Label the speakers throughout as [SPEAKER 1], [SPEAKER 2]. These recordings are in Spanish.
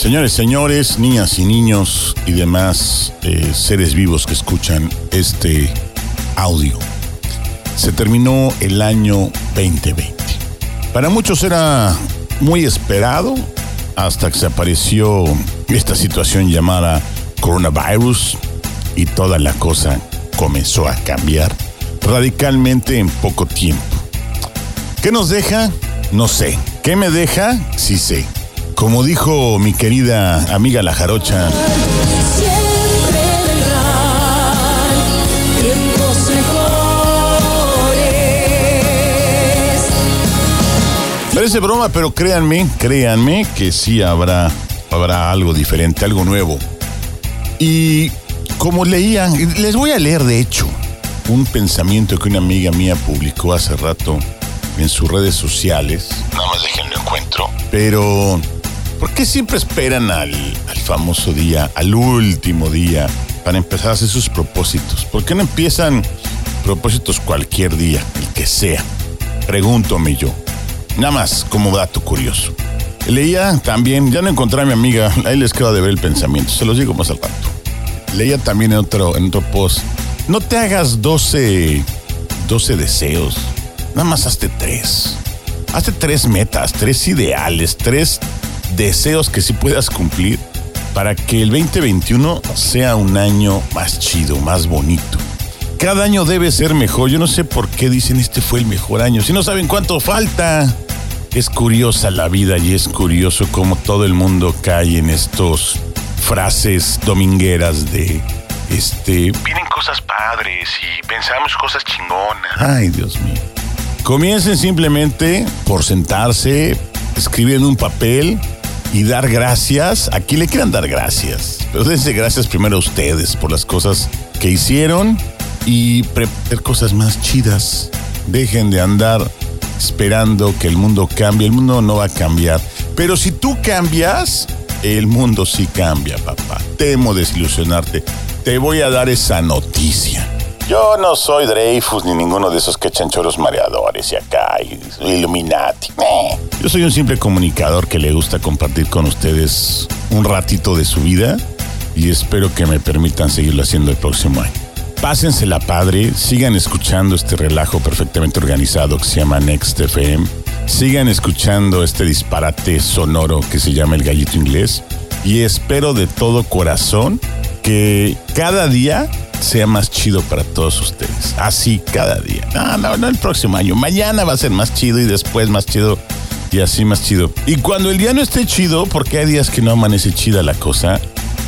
[SPEAKER 1] Señores, señores, niñas y niños y demás eh, seres vivos que escuchan este audio. Se terminó el año 2020. Para muchos era muy esperado hasta que se apareció esta situación llamada coronavirus y toda la cosa comenzó a cambiar radicalmente en poco tiempo. ¿Qué nos deja? No sé. ¿Qué me deja? Sí sé. Como dijo mi querida amiga La Jarocha.
[SPEAKER 2] Siempre vendrán tiempos mejores.
[SPEAKER 1] Parece broma, pero créanme, créanme que sí habrá, habrá algo diferente, algo nuevo. Y como leían, les voy a leer de hecho un pensamiento que una amiga mía publicó hace rato en sus redes sociales. Nada más déjenlo encuentro. Pero, ¿por qué siempre esperan al, famoso día, al último día, para empezar a hacer sus propósitos? ¿Por qué no empiezan propósitos cualquier día, el que sea? Pregúntome yo. Nada más como dato curioso. Leía también, ya no encontré a mi amiga, ahí les queda de ver el pensamiento, se los digo más al rato. Leía también en otro, otro post, no te hagas 12, 12 deseos, nada más hazte tres. Hazte tres metas, tres ideales, tres deseos que sí puedas cumplir para que el 2021 sea un año más chido, más bonito. Cada año debe ser mejor. Yo no sé por qué dicen este fue el mejor año. Si no saben cuánto falta. Es curiosa la vida y es curioso cómo todo el mundo cae en estos frases domingueras de este. Vienen cosas padres y pensamos cosas chingonas. Ay, Dios mío. Comiencen simplemente por sentarse, escribir en un papel y dar gracias. Aquí le quieran dar gracias. Pero dense gracias primero a ustedes por las cosas que hicieron y preparar cosas más chidas. Dejen de andar esperando que el mundo cambie. El mundo no va a cambiar. Pero si tú cambias, el mundo sí cambia, papá. Temo desilusionarte. Te voy a dar esa noticia. Yo no soy Dreyfus ni ninguno de esos que echan choros mareadores y acá, y Illuminati. Meh. Yo soy un simple comunicador que le gusta compartir con ustedes un ratito de su vida y espero que me permitan seguirlo haciendo el próximo año. Pásensela padre, sigan escuchando este relajo perfectamente organizado que se llama Next FM. Sigan escuchando este disparate sonoro que se llama El Gallito Inglés. Y espero de todo corazón cada día sea más chido para todos ustedes. Así cada día. No, no, no el próximo año. Mañana va a ser más chido y después más chido y así más chido. Y cuando el día no esté chido, porque hay días que no amanece chida la cosa,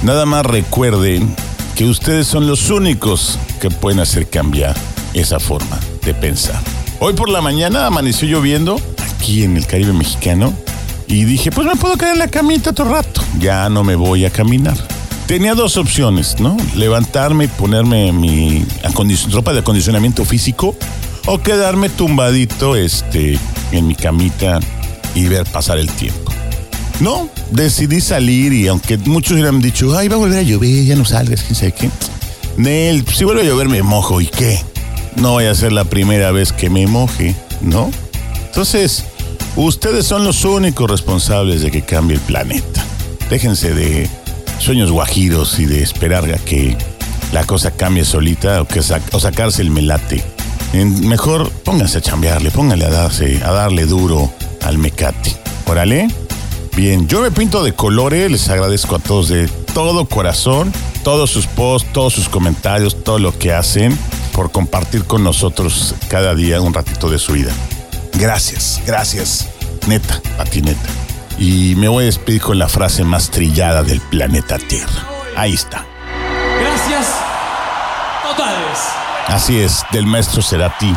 [SPEAKER 1] nada más recuerden que ustedes son los únicos que pueden hacer cambiar esa forma de pensar. Hoy por la mañana amaneció lloviendo aquí en el Caribe mexicano y dije, pues me puedo quedar en la camita otro rato. Ya no me voy a caminar. Tenía dos opciones, ¿no? Levantarme y ponerme mi ropa de acondicionamiento físico o quedarme tumbadito este, en mi camita y ver pasar el tiempo. No, decidí salir y aunque muchos hubieran dicho, ay, va a volver a llover, ya no salgas, quién sabe qué. Nel, si vuelve a llover me mojo, ¿y qué? No vaya a ser la primera vez que me moje, ¿no? Entonces, ustedes son los únicos responsables de que cambie el planeta. Déjense de sueños guajiros y de esperar a que la cosa cambie solita o, que o sacarse el melate. En- mejor pónganse a chambearle, pónganle a, darse, a darle duro al mecate. Órale. Bien, yo me pinto de colores, les agradezco a todos de todo corazón, todos sus posts, todos sus comentarios, todo lo que hacen por compartir con nosotros cada día un ratito de su vida. Gracias, gracias, neta, a ti neta. Y me voy a despedir con la frase más trillada del planeta Tierra. Ahí está.
[SPEAKER 3] Gracias totales.
[SPEAKER 1] Así es, del maestro Cerati.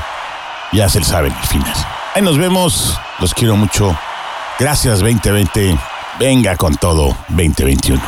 [SPEAKER 1] Ya se saben el final. Ahí nos vemos, los quiero mucho. Gracias 2020. Venga con todo 2021.